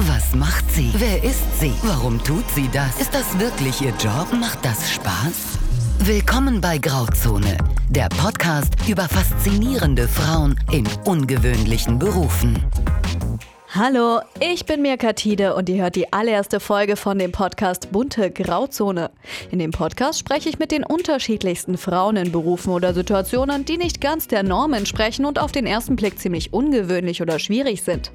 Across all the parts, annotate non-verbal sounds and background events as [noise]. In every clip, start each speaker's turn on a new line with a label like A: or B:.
A: Was macht sie? Wer ist sie? Warum tut sie das? Ist das wirklich ihr Job? Macht das Spaß? Willkommen bei Grauzone, der Podcast über faszinierende Frauen in ungewöhnlichen Berufen.
B: Hallo, ich bin Mirka Tide und ihr hört die allererste Folge von dem Podcast Bunte Grauzone. In dem Podcast spreche ich mit den unterschiedlichsten Frauen in Berufen oder Situationen, die nicht ganz der Norm entsprechen und auf den ersten Blick ziemlich ungewöhnlich oder schwierig sind.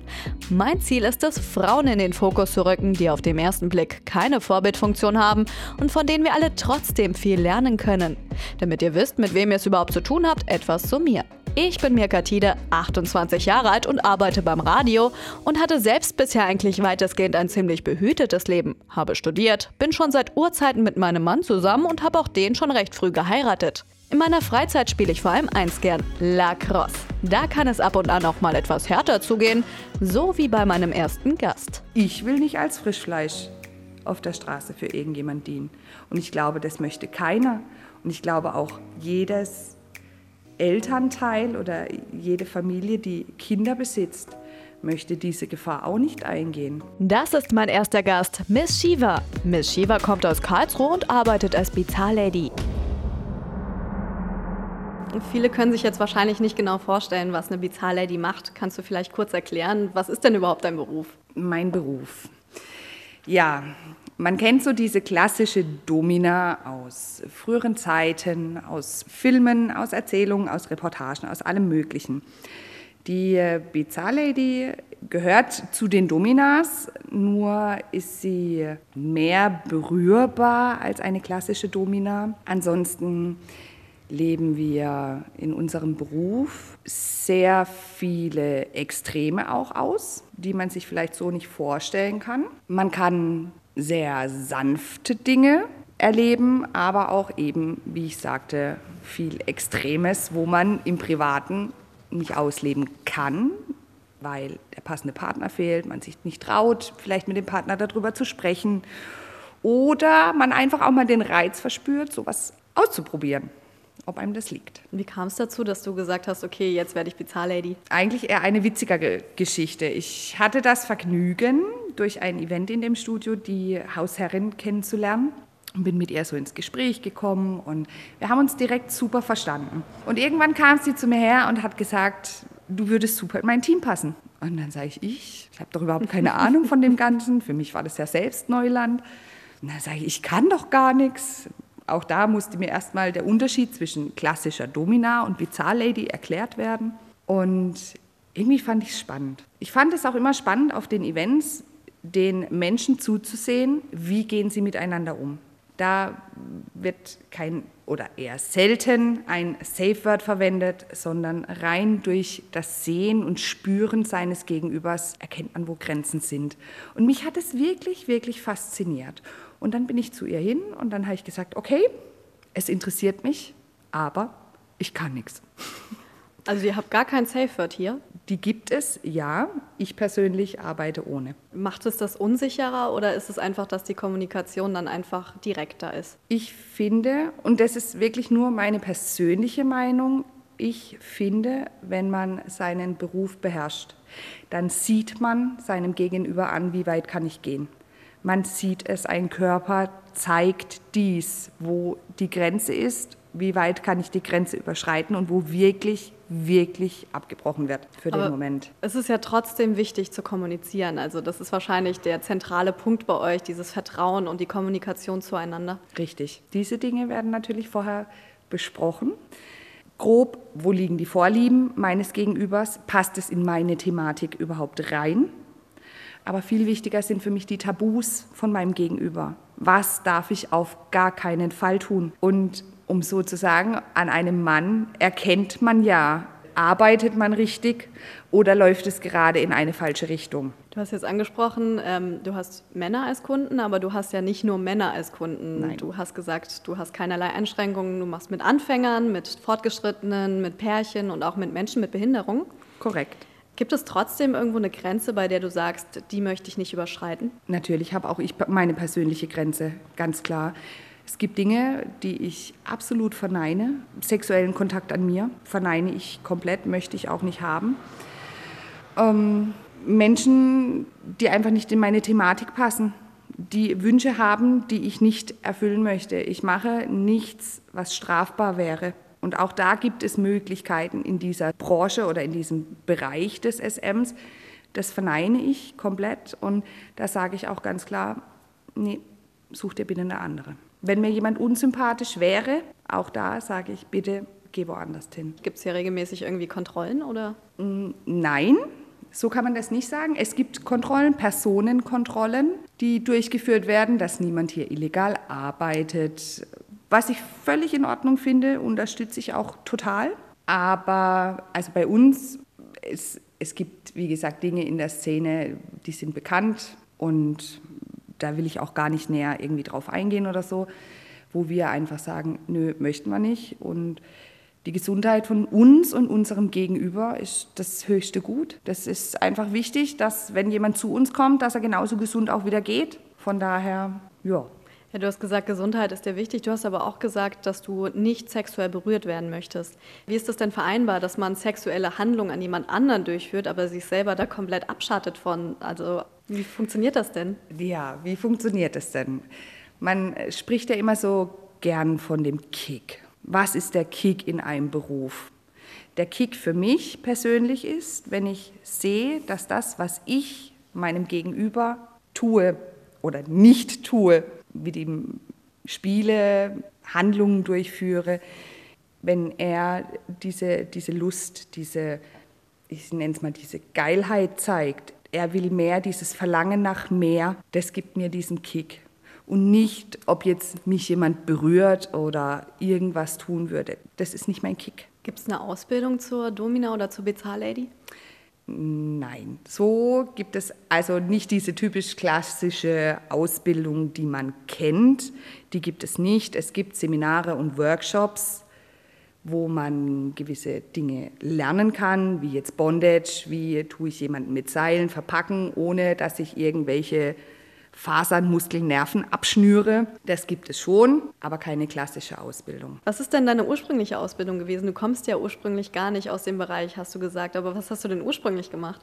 B: Mein Ziel ist es, Frauen in den Fokus zu rücken, die auf dem ersten Blick keine Vorbildfunktion haben und von denen wir alle trotzdem viel lernen können. Damit ihr wisst, mit wem ihr es überhaupt zu tun habt, etwas zu mir. Ich bin Mirka Tide, 28 Jahre alt und arbeite beim Radio und hatte selbst bisher eigentlich weitestgehend ein ziemlich behütetes Leben. Habe studiert, bin schon seit Urzeiten mit meinem Mann zusammen und habe auch den schon recht früh geheiratet. In meiner Freizeit spiele ich vor allem eins gern, Lacrosse. Da kann es ab und an auch mal etwas härter zugehen, so wie bei meinem ersten Gast.
C: Ich will nicht als Frischfleisch auf der Straße für irgendjemand dienen. Und ich glaube, das möchte keiner. Und ich glaube auch jedes Elternteil oder jede Familie, die Kinder besitzt, möchte diese Gefahr auch nicht eingehen.
B: Das ist mein erster Gast, Miss Shiva. Miss Shiva kommt aus Karlsruhe und arbeitet als Bizarre-Lady. Viele können sich jetzt wahrscheinlich nicht genau vorstellen, was eine Bizarre-Lady macht. Kannst du vielleicht kurz erklären, was ist denn überhaupt dein Beruf?
C: Mein Beruf. Ja, man kennt so diese klassische Domina aus früheren Zeiten, aus Filmen, aus Erzählungen, aus Reportagen, aus allem Möglichen. Die äh, Bizarre Lady gehört zu den Dominas, nur ist sie mehr berührbar als eine klassische Domina. Ansonsten leben wir in unserem Beruf sehr viele Extreme auch aus, die man sich vielleicht so nicht vorstellen kann. Man kann sehr sanfte Dinge erleben, aber auch eben, wie ich sagte, viel Extremes, wo man im Privaten nicht ausleben kann, weil der passende Partner fehlt, man sich nicht traut, vielleicht mit dem Partner darüber zu sprechen oder man einfach auch mal den Reiz verspürt, sowas auszuprobieren ob einem das liegt.
B: Wie kam es dazu, dass du gesagt hast, okay, jetzt werde ich Bizarre-Lady?
C: Eigentlich eher eine witzige Geschichte. Ich hatte das Vergnügen, durch ein Event in dem Studio die Hausherrin kennenzulernen und bin mit ihr so ins Gespräch gekommen und wir haben uns direkt super verstanden. Und irgendwann kam sie zu mir her und hat gesagt, du würdest super in mein Team passen. Und dann sage ich, ich, ich habe doch überhaupt keine [laughs] Ahnung von dem Ganzen. Für mich war das ja selbst Neuland. Und dann sage ich, ich kann doch gar nichts. Auch da musste mir erstmal der Unterschied zwischen klassischer Domina und Bizarre Lady erklärt werden. Und irgendwie fand ich es spannend. Ich fand es auch immer spannend auf den Events, den Menschen zuzusehen, wie gehen sie miteinander um. Da wird kein oder eher selten ein Safe Word verwendet, sondern rein durch das Sehen und Spüren seines Gegenübers erkennt man, wo Grenzen sind. Und mich hat es wirklich, wirklich fasziniert. Und dann bin ich zu ihr hin und dann habe ich gesagt, okay, es interessiert mich, aber ich kann nichts. [laughs]
B: Also ihr habt gar kein Safe Word hier?
C: Die gibt es, ja. Ich persönlich arbeite ohne.
B: Macht es das unsicherer oder ist es einfach, dass die Kommunikation dann einfach direkter ist?
C: Ich finde, und das ist wirklich nur meine persönliche Meinung, ich finde, wenn man seinen Beruf beherrscht, dann sieht man seinem Gegenüber an, wie weit kann ich gehen. Man sieht es, ein Körper zeigt dies, wo die Grenze ist, wie weit kann ich die Grenze überschreiten und wo wirklich wirklich abgebrochen wird für
B: Aber
C: den Moment.
B: Es ist ja trotzdem wichtig zu kommunizieren. Also das ist wahrscheinlich der zentrale Punkt bei euch, dieses Vertrauen und die Kommunikation zueinander.
C: Richtig. Diese Dinge werden natürlich vorher besprochen. Grob, wo liegen die Vorlieben meines Gegenübers? Passt es in meine Thematik überhaupt rein? Aber viel wichtiger sind für mich die Tabus von meinem Gegenüber. Was darf ich auf gar keinen Fall tun? Und um so zu sagen, an einem Mann erkennt man ja, arbeitet man richtig oder läuft es gerade in eine falsche Richtung?
B: Du hast jetzt angesprochen, ähm, du hast Männer als Kunden, aber du hast ja nicht nur Männer als Kunden.
C: Nein.
B: Du hast gesagt, du hast keinerlei Einschränkungen. Du machst mit Anfängern, mit Fortgeschrittenen, mit Pärchen und auch mit Menschen mit Behinderung.
C: Korrekt.
B: Gibt es trotzdem irgendwo eine Grenze, bei der du sagst, die möchte ich nicht überschreiten?
C: Natürlich habe auch ich meine persönliche Grenze, ganz klar. Es gibt Dinge, die ich absolut verneine. Sexuellen Kontakt an mir verneine ich komplett, möchte ich auch nicht haben. Ähm, Menschen, die einfach nicht in meine Thematik passen, die Wünsche haben, die ich nicht erfüllen möchte. Ich mache nichts, was strafbar wäre. Und auch da gibt es Möglichkeiten in dieser Branche oder in diesem Bereich des SMs. Das verneine ich komplett und da sage ich auch ganz klar, nee, such dir bitte eine andere. Wenn mir jemand unsympathisch wäre, auch da sage ich bitte, geh woanders hin.
B: Gibt es hier regelmäßig irgendwie Kontrollen oder?
C: Mm, nein, so kann man das nicht sagen. Es gibt Kontrollen, Personenkontrollen, die durchgeführt werden, dass niemand hier illegal arbeitet. Was ich völlig in Ordnung finde, unterstütze ich auch total. Aber also bei uns, es, es gibt, wie gesagt, Dinge in der Szene, die sind bekannt und da will ich auch gar nicht näher irgendwie drauf eingehen oder so, wo wir einfach sagen, nö, möchten wir nicht. Und die Gesundheit von uns und unserem Gegenüber ist das höchste Gut. Das ist einfach wichtig, dass wenn jemand zu uns kommt, dass er genauso gesund auch wieder geht. Von daher, ja.
B: Ja, du hast gesagt, Gesundheit ist dir wichtig. Du hast aber auch gesagt, dass du nicht sexuell berührt werden möchtest. Wie ist das denn vereinbar, dass man sexuelle Handlungen an jemand anderen durchführt, aber sich selber da komplett abschattet von? Also, wie funktioniert das denn?
C: Ja, wie funktioniert das denn? Man spricht ja immer so gern von dem Kick. Was ist der Kick in einem Beruf? Der Kick für mich persönlich ist, wenn ich sehe, dass das, was ich meinem Gegenüber tue oder nicht tue, mit ihm spiele, Handlungen durchführe, wenn er diese, diese Lust, diese, ich nenne es mal, diese Geilheit zeigt, er will mehr, dieses Verlangen nach mehr, das gibt mir diesen Kick. Und nicht, ob jetzt mich jemand berührt oder irgendwas tun würde. Das ist nicht mein Kick.
B: Gibt es eine Ausbildung zur Domina oder zur Bezahllady?
C: Nein, so gibt es also nicht diese typisch klassische Ausbildung, die man kennt. Die gibt es nicht. Es gibt Seminare und Workshops, wo man gewisse Dinge lernen kann, wie jetzt Bondage, wie tue ich jemanden mit Seilen verpacken, ohne dass ich irgendwelche Fasern, Muskeln, Nerven abschnüre. Das gibt es schon, aber keine klassische Ausbildung.
B: Was ist denn deine ursprüngliche Ausbildung gewesen? Du kommst ja ursprünglich gar nicht aus dem Bereich, hast du gesagt. Aber was hast du denn ursprünglich gemacht?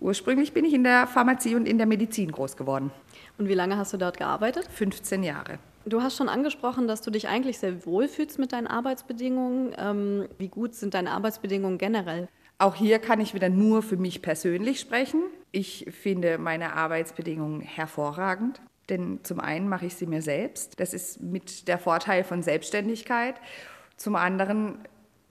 C: Ursprünglich bin ich in der Pharmazie und in der Medizin groß geworden.
B: Und wie lange hast du dort gearbeitet?
C: 15 Jahre.
B: Du hast schon angesprochen, dass du dich eigentlich sehr wohl fühlst mit deinen Arbeitsbedingungen. Ähm, wie gut sind deine Arbeitsbedingungen generell?
C: Auch hier kann ich wieder nur für mich persönlich sprechen. Ich finde meine Arbeitsbedingungen hervorragend. Denn zum einen mache ich sie mir selbst. Das ist mit der Vorteil von Selbstständigkeit. Zum anderen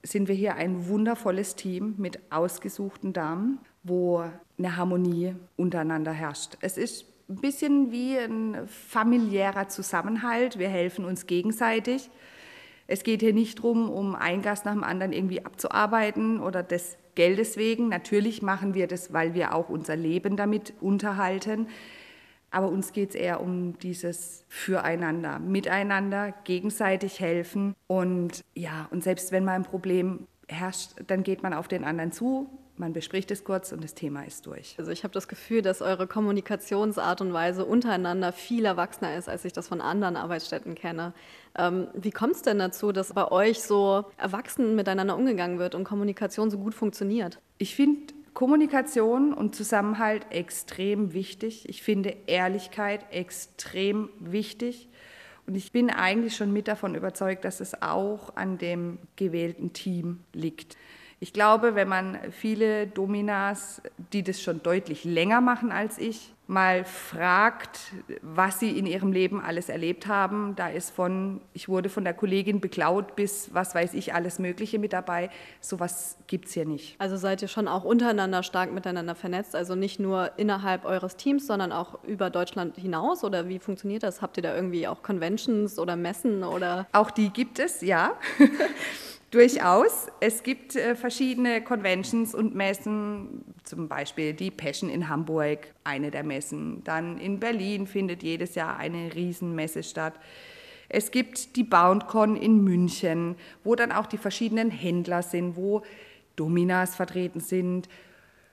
C: sind wir hier ein wundervolles Team mit ausgesuchten Damen, wo eine Harmonie untereinander herrscht. Es ist ein bisschen wie ein familiärer Zusammenhalt. Wir helfen uns gegenseitig. Es geht hier nicht darum, um ein Gast nach dem anderen irgendwie abzuarbeiten oder des Geldes wegen. Natürlich machen wir das, weil wir auch unser Leben damit unterhalten. Aber uns geht es eher um dieses Füreinander, Miteinander, gegenseitig helfen. Und ja, und selbst wenn mal ein Problem herrscht, dann geht man auf den anderen zu, man bespricht es kurz und das Thema ist durch.
B: Also ich habe das Gefühl, dass eure Kommunikationsart und Weise untereinander viel erwachsener ist, als ich das von anderen Arbeitsstätten kenne. Ähm, wie kommt es denn dazu, dass bei euch so erwachsen miteinander umgegangen wird und Kommunikation so gut funktioniert?
C: Ich finde Kommunikation und Zusammenhalt extrem wichtig. Ich finde Ehrlichkeit extrem wichtig. Und ich bin eigentlich schon mit davon überzeugt, dass es auch an dem gewählten Team liegt. Ich glaube, wenn man viele Dominas, die das schon deutlich länger machen als ich, mal fragt, was sie in ihrem Leben alles erlebt haben, da ist von, ich wurde von der Kollegin beklaut bis was weiß ich, alles Mögliche mit dabei. Sowas gibt es hier nicht.
B: Also seid ihr schon auch untereinander stark miteinander vernetzt, also nicht nur innerhalb eures Teams, sondern auch über Deutschland hinaus? Oder wie funktioniert das? Habt ihr da irgendwie auch Conventions oder Messen oder?
C: Auch die gibt es, ja. [laughs] Durchaus. Es gibt äh, verschiedene Conventions und Messen, zum Beispiel die Passion in Hamburg, eine der Messen. Dann in Berlin findet jedes Jahr eine Riesenmesse statt. Es gibt die BoundCon in München, wo dann auch die verschiedenen Händler sind, wo Dominas vertreten sind,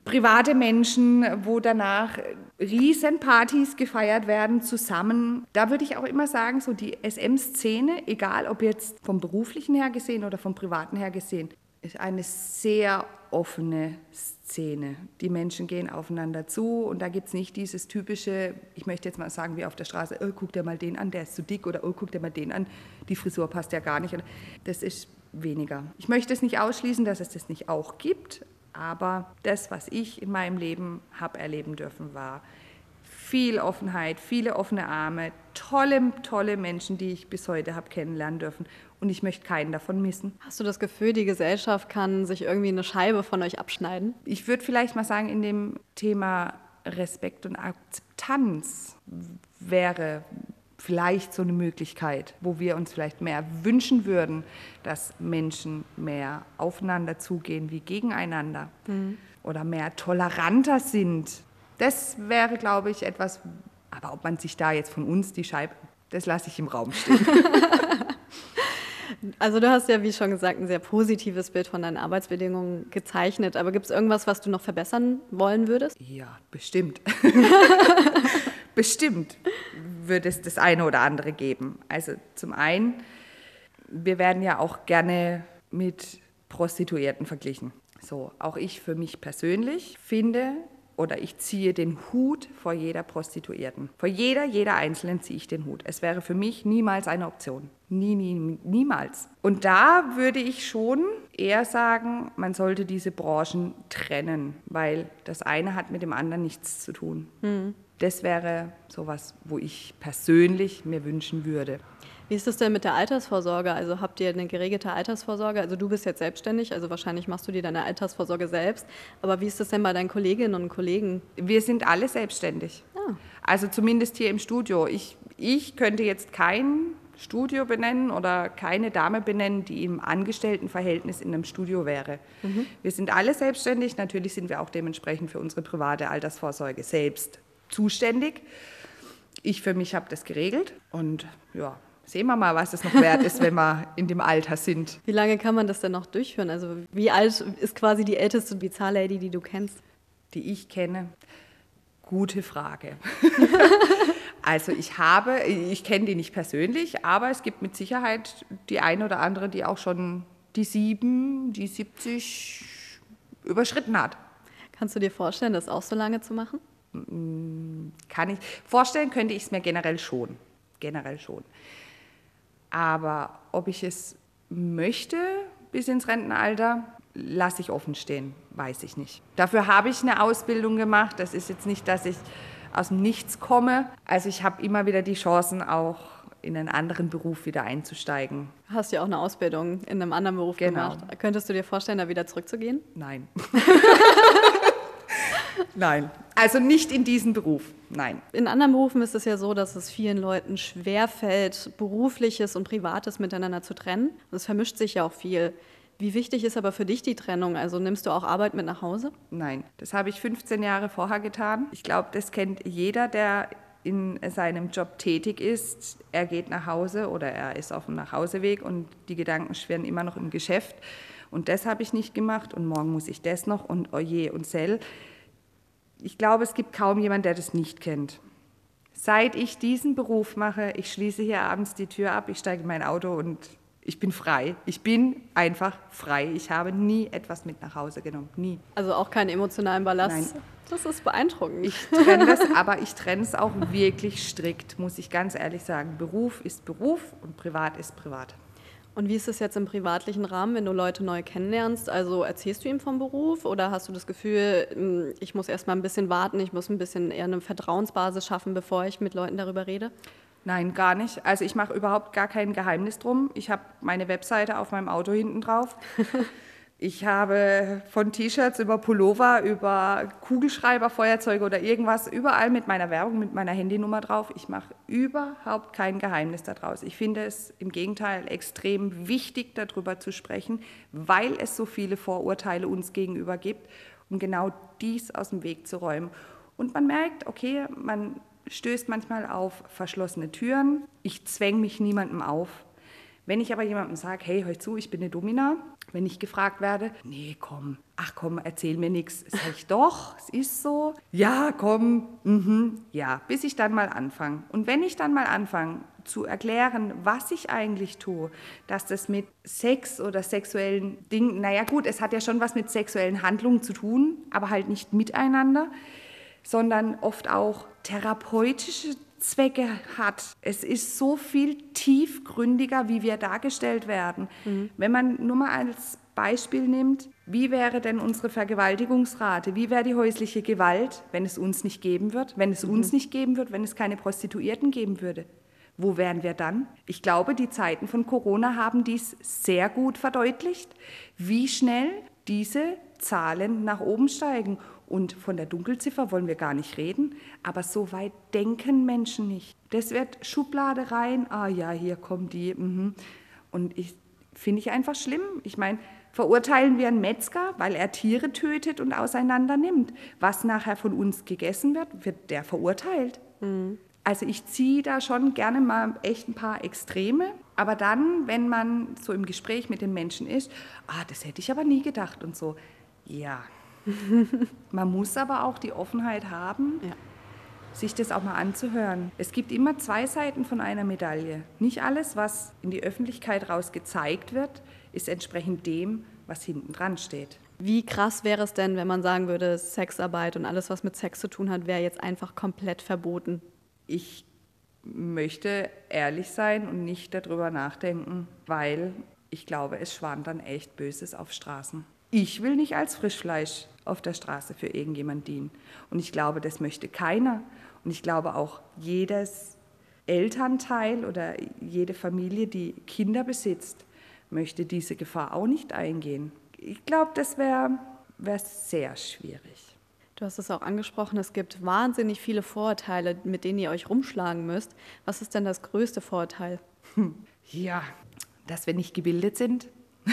C: private Menschen, wo danach Riesenpartys gefeiert werden zusammen. Da würde ich auch immer sagen, so die SM-Szene, egal ob jetzt vom beruflichen her gesehen oder vom privaten her gesehen, ist eine sehr offene Szene. Die Menschen gehen aufeinander zu und da gibt es nicht dieses typische, ich möchte jetzt mal sagen, wie auf der Straße, oh, guck dir mal den an, der ist zu dick oder oh, guck dir mal den an, die Frisur passt ja gar nicht. Das ist weniger. Ich möchte es nicht ausschließen, dass es das nicht auch gibt, aber das, was ich in meinem Leben habe erleben dürfen, war viel Offenheit, viele offene Arme, tolle, tolle Menschen, die ich bis heute habe kennenlernen dürfen. Und ich möchte keinen davon missen.
B: Hast du das Gefühl, die Gesellschaft kann sich irgendwie eine Scheibe von euch abschneiden?
C: Ich würde vielleicht mal sagen, in dem Thema Respekt und Akzeptanz wäre vielleicht so eine Möglichkeit, wo wir uns vielleicht mehr wünschen würden, dass Menschen mehr aufeinander zugehen wie gegeneinander mhm. oder mehr toleranter sind das wäre, glaube ich, etwas, aber ob man sich da jetzt von uns die Scheibe, das lasse ich im Raum stehen. [laughs] [laughs]
B: Also du hast ja, wie schon gesagt, ein sehr positives Bild von deinen Arbeitsbedingungen gezeichnet. Aber gibt es irgendwas, was du noch verbessern wollen würdest?
C: Ja, bestimmt. [laughs] bestimmt würde es das eine oder andere geben. Also zum einen, wir werden ja auch gerne mit Prostituierten verglichen. So, auch ich für mich persönlich finde, oder ich ziehe den Hut vor jeder Prostituierten. Vor jeder, jeder Einzelnen ziehe ich den Hut. Es wäre für mich niemals eine Option. Nie, nie, niemals. Und da würde ich schon eher sagen, man sollte diese Branchen trennen, weil das eine hat mit dem anderen nichts zu tun. Mhm. Das wäre sowas, wo ich persönlich mir wünschen würde.
B: Wie ist es denn mit der Altersvorsorge? Also habt ihr eine geregelte Altersvorsorge? Also du bist jetzt selbstständig, also wahrscheinlich machst du dir deine Altersvorsorge selbst. Aber wie ist es denn bei deinen Kolleginnen und Kollegen?
C: Wir sind alle selbstständig. Ah. Also zumindest hier im Studio. Ich, ich könnte jetzt kein Studio benennen oder keine Dame benennen, die im Angestelltenverhältnis in einem Studio wäre. Mhm. Wir sind alle selbstständig. Natürlich sind wir auch dementsprechend für unsere private Altersvorsorge selbst zuständig. Ich für mich habe das geregelt und ja, sehen wir mal, was es noch wert ist, wenn wir in dem Alter sind. [laughs]
B: Wie lange kann man das denn noch durchführen? Also wie alt ist quasi die älteste Bizarre-Lady, die du kennst?
C: Die ich kenne? Gute Frage. [laughs] also ich habe, ich kenne die nicht persönlich, aber es gibt mit Sicherheit die eine oder andere, die auch schon die sieben, die 70 überschritten hat.
B: Kannst du dir vorstellen, das auch so lange zu machen?
C: Kann ich. Vorstellen könnte ich es mir generell schon. Generell schon. Aber ob ich es möchte bis ins Rentenalter, lasse ich offen stehen, weiß ich nicht. Dafür habe ich eine Ausbildung gemacht. Das ist jetzt nicht, dass ich aus dem Nichts komme. Also ich habe immer wieder die Chancen, auch in einen anderen Beruf wieder einzusteigen.
B: Hast du ja auch eine Ausbildung in einem anderen Beruf genau. gemacht. Könntest du dir vorstellen, da wieder zurückzugehen?
C: Nein. [laughs] [laughs] Nein. Also nicht in diesem Beruf, nein.
B: In anderen Berufen ist es ja so, dass es vielen Leuten schwerfällt, berufliches und privates miteinander zu trennen. Es vermischt sich ja auch viel. Wie wichtig ist aber für dich die Trennung? Also nimmst du auch Arbeit mit nach Hause?
C: Nein, das habe ich 15 Jahre vorher getan. Ich glaube, das kennt jeder, der in seinem Job tätig ist. Er geht nach Hause oder er ist auf dem Nachhauseweg und die Gedanken schwirren immer noch im Geschäft. Und das habe ich nicht gemacht und morgen muss ich das noch und oje und sell ich glaube, es gibt kaum jemanden, der das nicht kennt. Seit ich diesen Beruf mache, ich schließe hier abends die Tür ab, ich steige in mein Auto und ich bin frei. Ich bin einfach frei. Ich habe nie etwas mit nach Hause genommen. Nie.
B: Also auch keinen emotionalen Ballast.
C: Nein.
B: Das ist beeindruckend.
C: Ich trenne das, [laughs] aber ich trenne es auch wirklich strikt, muss ich ganz ehrlich sagen. Beruf ist Beruf und privat ist privat.
B: Und wie ist es jetzt im privatlichen Rahmen, wenn du Leute neu kennenlernst? Also erzählst du ihm vom Beruf oder hast du das Gefühl, hm, ich muss erst mal ein bisschen warten, ich muss ein bisschen eher eine Vertrauensbasis schaffen, bevor ich mit Leuten darüber rede?
C: Nein, gar nicht. Also ich mache überhaupt gar kein Geheimnis drum. Ich habe meine Webseite auf meinem Auto hinten drauf. [laughs] Ich habe von T-Shirts über Pullover, über Kugelschreiber, Feuerzeuge oder irgendwas, überall mit meiner Werbung, mit meiner Handynummer drauf. Ich mache überhaupt kein Geheimnis daraus. Ich finde es im Gegenteil extrem wichtig, darüber zu sprechen, weil es so viele Vorurteile uns gegenüber gibt, um genau dies aus dem Weg zu räumen. Und man merkt, okay, man stößt manchmal auf verschlossene Türen. Ich zwänge mich niemandem auf. Wenn ich aber jemandem sage, hey, hör zu, ich bin eine Domina, wenn ich gefragt werde, nee, komm, ach komm, erzähl mir nichts. Sag ich [laughs] doch, es ist so. Ja, komm, mhm, ja, bis ich dann mal anfange. Und wenn ich dann mal anfange zu erklären, was ich eigentlich tue, dass das mit Sex oder sexuellen Dingen, naja gut, es hat ja schon was mit sexuellen Handlungen zu tun, aber halt nicht miteinander, sondern oft auch therapeutische Zwecke hat. Es ist so viel tiefgründiger, wie wir dargestellt werden. Mhm. Wenn man nur mal als Beispiel nimmt, wie wäre denn unsere Vergewaltigungsrate? Wie wäre die häusliche Gewalt, wenn es uns nicht geben wird? Wenn es uns mhm. nicht geben wird, wenn es keine Prostituierten geben würde? Wo wären wir dann? Ich glaube, die Zeiten von Corona haben dies sehr gut verdeutlicht, wie schnell diese Zahlen nach oben steigen. Und von der Dunkelziffer wollen wir gar nicht reden, aber so weit denken Menschen nicht. Das wird Schublade rein, ah ja, hier kommen die. Mhm. Und ich finde ich einfach schlimm. Ich meine, verurteilen wir einen Metzger, weil er Tiere tötet und auseinander nimmt. Was nachher von uns gegessen wird, wird der verurteilt. Mhm. Also ich ziehe da schon gerne mal echt ein paar Extreme. Aber dann, wenn man so im Gespräch mit den Menschen ist, ah, das hätte ich aber nie gedacht und so. Ja, [laughs] man muss aber auch die Offenheit haben, ja. sich das auch mal anzuhören. Es gibt immer zwei Seiten von einer Medaille. Nicht alles, was in die Öffentlichkeit raus gezeigt wird, ist entsprechend dem, was hinten dran steht.
B: Wie krass wäre es denn, wenn man sagen würde, Sexarbeit und alles, was mit Sex zu tun hat, wäre jetzt einfach komplett verboten?
C: Ich möchte ehrlich sein und nicht darüber nachdenken, weil ich glaube, es schwant dann echt Böses auf Straßen. Ich will nicht als Frischfleisch auf der Straße für irgendjemand dienen. Und ich glaube, das möchte keiner. Und ich glaube auch jedes Elternteil oder jede Familie, die Kinder besitzt, möchte diese Gefahr auch nicht eingehen. Ich glaube, das wäre wär sehr schwierig.
B: Du hast es auch angesprochen, es gibt wahnsinnig viele Vorurteile, mit denen ihr euch rumschlagen müsst. Was ist denn das größte Vorurteil?
C: Ja, dass wir nicht gebildet sind. [laughs]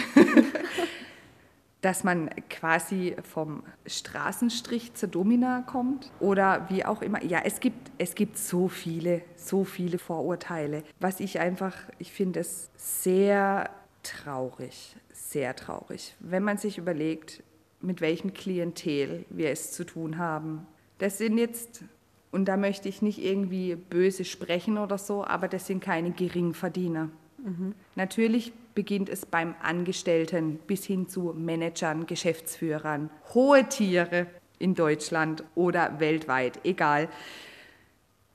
C: dass man quasi vom Straßenstrich zur Domina kommt oder wie auch immer. Ja, es gibt, es gibt so viele, so viele Vorurteile. Was ich einfach, ich finde es sehr traurig, sehr traurig, wenn man sich überlegt, mit welchem Klientel wir es zu tun haben. Das sind jetzt, und da möchte ich nicht irgendwie böse sprechen oder so, aber das sind keine Geringverdiener. Mhm. Natürlich beginnt es beim Angestellten bis hin zu Managern, Geschäftsführern, hohe Tiere in Deutschland oder weltweit, egal.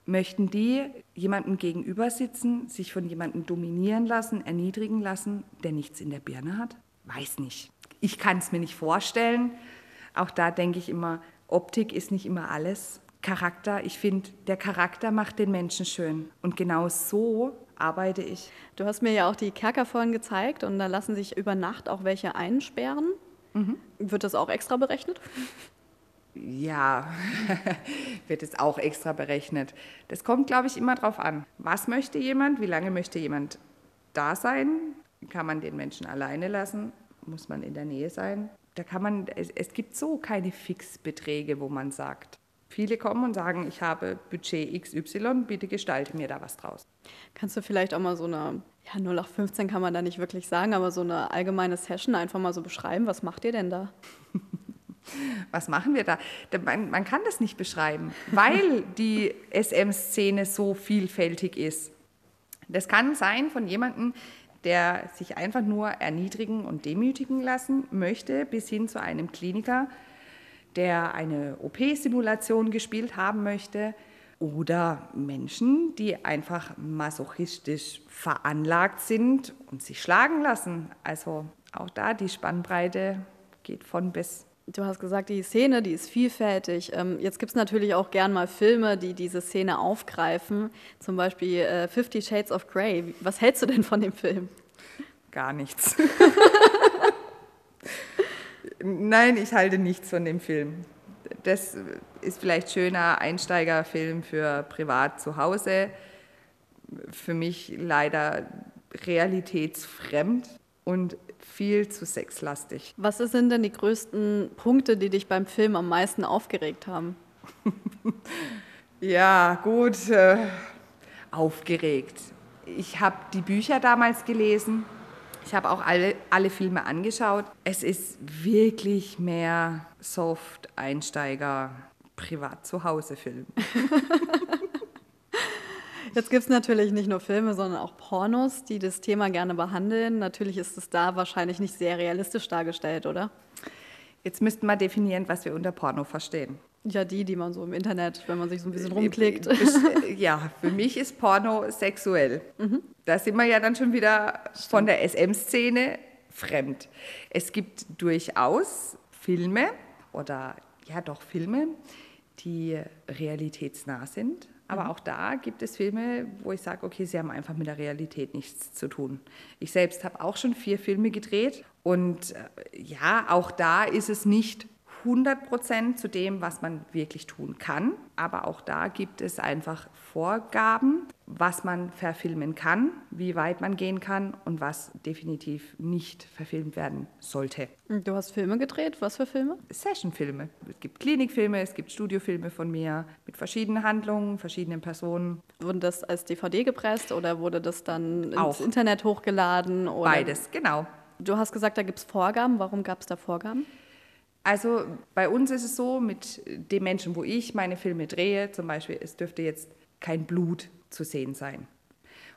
C: Möchten die jemandem gegenüber sitzen, sich von jemandem dominieren lassen, erniedrigen lassen, der nichts in der Birne hat? Weiß nicht. Ich kann es mir nicht vorstellen. Auch da denke ich immer, Optik ist nicht immer alles. Charakter, ich finde, der Charakter macht den Menschen schön. Und genau so arbeite ich.
B: Du hast mir ja auch die Kerker vorhin gezeigt und da lassen sich über Nacht auch welche einsperren. Mhm. Wird das auch extra berechnet?
C: Ja, [laughs] wird es auch extra berechnet. Das kommt, glaube ich, immer darauf an. Was möchte jemand? Wie lange möchte jemand da sein? Kann man den Menschen alleine lassen? Muss man in der Nähe sein? Da kann man, es, es gibt so keine Fixbeträge, wo man sagt, Viele kommen und sagen, ich habe Budget XY, bitte gestalte mir da was draus.
B: Kannst du vielleicht auch mal so eine, ja 0815 kann man da nicht wirklich sagen, aber so eine allgemeine Session einfach mal so beschreiben, was macht ihr denn da? [laughs]
C: was machen wir da? Man, man kann das nicht beschreiben, weil [laughs] die SM-Szene so vielfältig ist. Das kann sein von jemandem, der sich einfach nur erniedrigen und demütigen lassen möchte, bis hin zu einem Kliniker, der eine OP-Simulation gespielt haben möchte oder Menschen, die einfach masochistisch veranlagt sind und sich schlagen lassen. Also auch da die Spannbreite geht von bis.
B: Du hast gesagt, die Szene, die ist vielfältig. Ähm, jetzt gibt es natürlich auch gern mal Filme, die diese Szene aufgreifen. Zum Beispiel äh, Fifty Shades of Grey. Was hältst du denn von dem Film?
C: Gar nichts. [laughs] Nein, ich halte nichts von dem Film. Das ist vielleicht schöner Einsteigerfilm für privat zu Hause. Für mich leider realitätsfremd und viel zu sexlastig.
B: Was sind denn die größten Punkte, die dich beim Film am meisten aufgeregt haben? [laughs]
C: ja, gut, äh, aufgeregt. Ich habe die Bücher damals gelesen. Ich habe auch alle, alle Filme angeschaut. Es ist wirklich mehr Soft-Einsteiger, Privat-Zuhause-Film. [laughs]
B: Jetzt gibt es natürlich nicht nur Filme, sondern auch Pornos, die das Thema gerne behandeln. Natürlich ist es da wahrscheinlich nicht sehr realistisch dargestellt, oder?
C: Jetzt müssten wir definieren, was wir unter Porno verstehen.
B: Ja, die, die man so im Internet, wenn man sich so ein bisschen rumklickt. [laughs]
C: Ja, für mich ist Porno sexuell. Mhm. Da sind wir ja dann schon wieder Stimmt. von der SM-Szene fremd. Es gibt durchaus Filme oder ja doch Filme, die realitätsnah sind. Aber mhm. auch da gibt es Filme, wo ich sage, okay, sie haben einfach mit der Realität nichts zu tun. Ich selbst habe auch schon vier Filme gedreht und äh, ja, auch da ist es nicht 100 Prozent zu dem, was man wirklich tun kann. Aber auch da gibt es einfach Vorgaben, was man verfilmen kann, wie weit man gehen kann und was definitiv nicht verfilmt werden sollte.
B: Du hast Filme gedreht. Was für Filme?
C: Sessionfilme. Es gibt Klinikfilme, es gibt Studiofilme von mir mit verschiedenen Handlungen, verschiedenen Personen.
B: Wurde das als DVD gepresst oder wurde das dann ins auch. Internet hochgeladen? Oder?
C: Beides, genau.
B: Du hast gesagt, da gibt es Vorgaben. Warum gab es da Vorgaben?
C: Also bei uns ist es so, mit den Menschen, wo ich meine Filme drehe, zum Beispiel, es dürfte jetzt kein Blut zu sehen sein.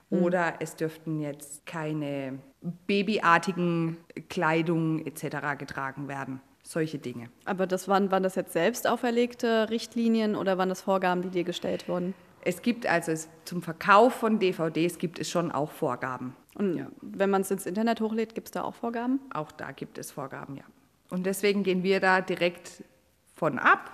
C: Mhm. Oder es dürften jetzt keine babyartigen Kleidungen etc. getragen werden. Solche Dinge.
B: Aber das waren, waren das jetzt selbst auferlegte Richtlinien oder waren das Vorgaben, die dir gestellt wurden?
C: Es gibt also es, zum Verkauf von DVDs gibt es schon auch Vorgaben.
B: Und ja. wenn man es ins Internet hochlädt, gibt es da auch Vorgaben?
C: Auch da gibt es Vorgaben, ja. Und deswegen gehen wir da direkt von ab.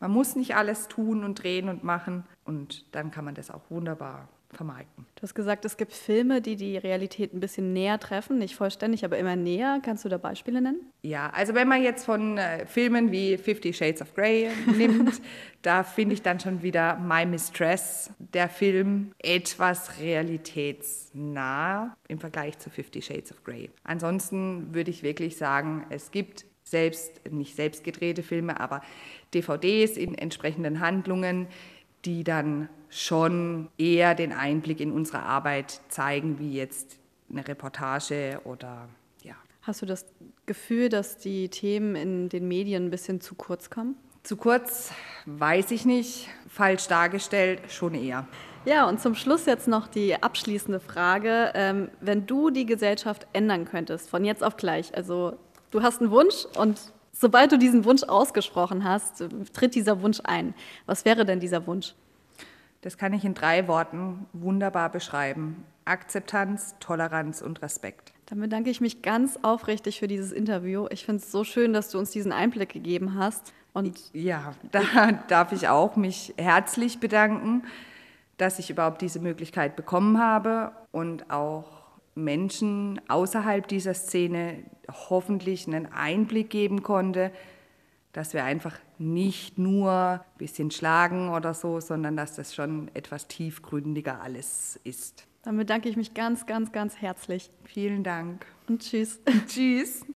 C: Man muss nicht alles tun und drehen und machen und dann kann man das auch wunderbar vermarkten.
B: Du hast gesagt, es gibt Filme, die die Realität ein bisschen näher treffen, nicht vollständig, aber immer näher. Kannst du da Beispiele nennen?
C: Ja, also wenn man jetzt von äh, Filmen wie Fifty Shades of Grey [laughs] nimmt, da finde ich dann schon wieder My Mistress, der Film, etwas realitätsnah im Vergleich zu Fifty Shades of Grey. Ansonsten würde ich wirklich sagen, es gibt selbst, nicht selbst gedrehte Filme, aber DVDs in entsprechenden Handlungen, die dann schon eher den Einblick in unsere Arbeit zeigen, wie jetzt eine Reportage oder ja.
B: Hast du das Gefühl, dass die Themen in den Medien ein bisschen zu kurz kommen?
C: Zu kurz weiß ich nicht, falsch dargestellt schon eher.
B: Ja, und zum Schluss jetzt noch die abschließende Frage. Ähm, wenn du die Gesellschaft ändern könntest, von jetzt auf gleich, also du hast einen Wunsch und sobald du diesen Wunsch ausgesprochen hast, tritt dieser Wunsch ein. Was wäre denn dieser Wunsch?
C: Das kann ich in drei Worten wunderbar beschreiben. Akzeptanz, Toleranz und Respekt.
B: Dann bedanke ich mich ganz aufrichtig für dieses Interview. Ich finde es so schön, dass du uns diesen Einblick gegeben hast.
C: Und ja, [laughs] da darf ich auch mich herzlich bedanken, dass ich überhaupt diese Möglichkeit bekommen habe und auch Menschen außerhalb dieser Szene hoffentlich einen Einblick geben konnte, dass wir einfach nicht nur ein bisschen schlagen oder so, sondern dass das schon etwas tiefgründiger alles ist.
B: Dann bedanke ich mich ganz, ganz, ganz herzlich.
C: Vielen Dank.
B: Und tschüss.
C: tschüss.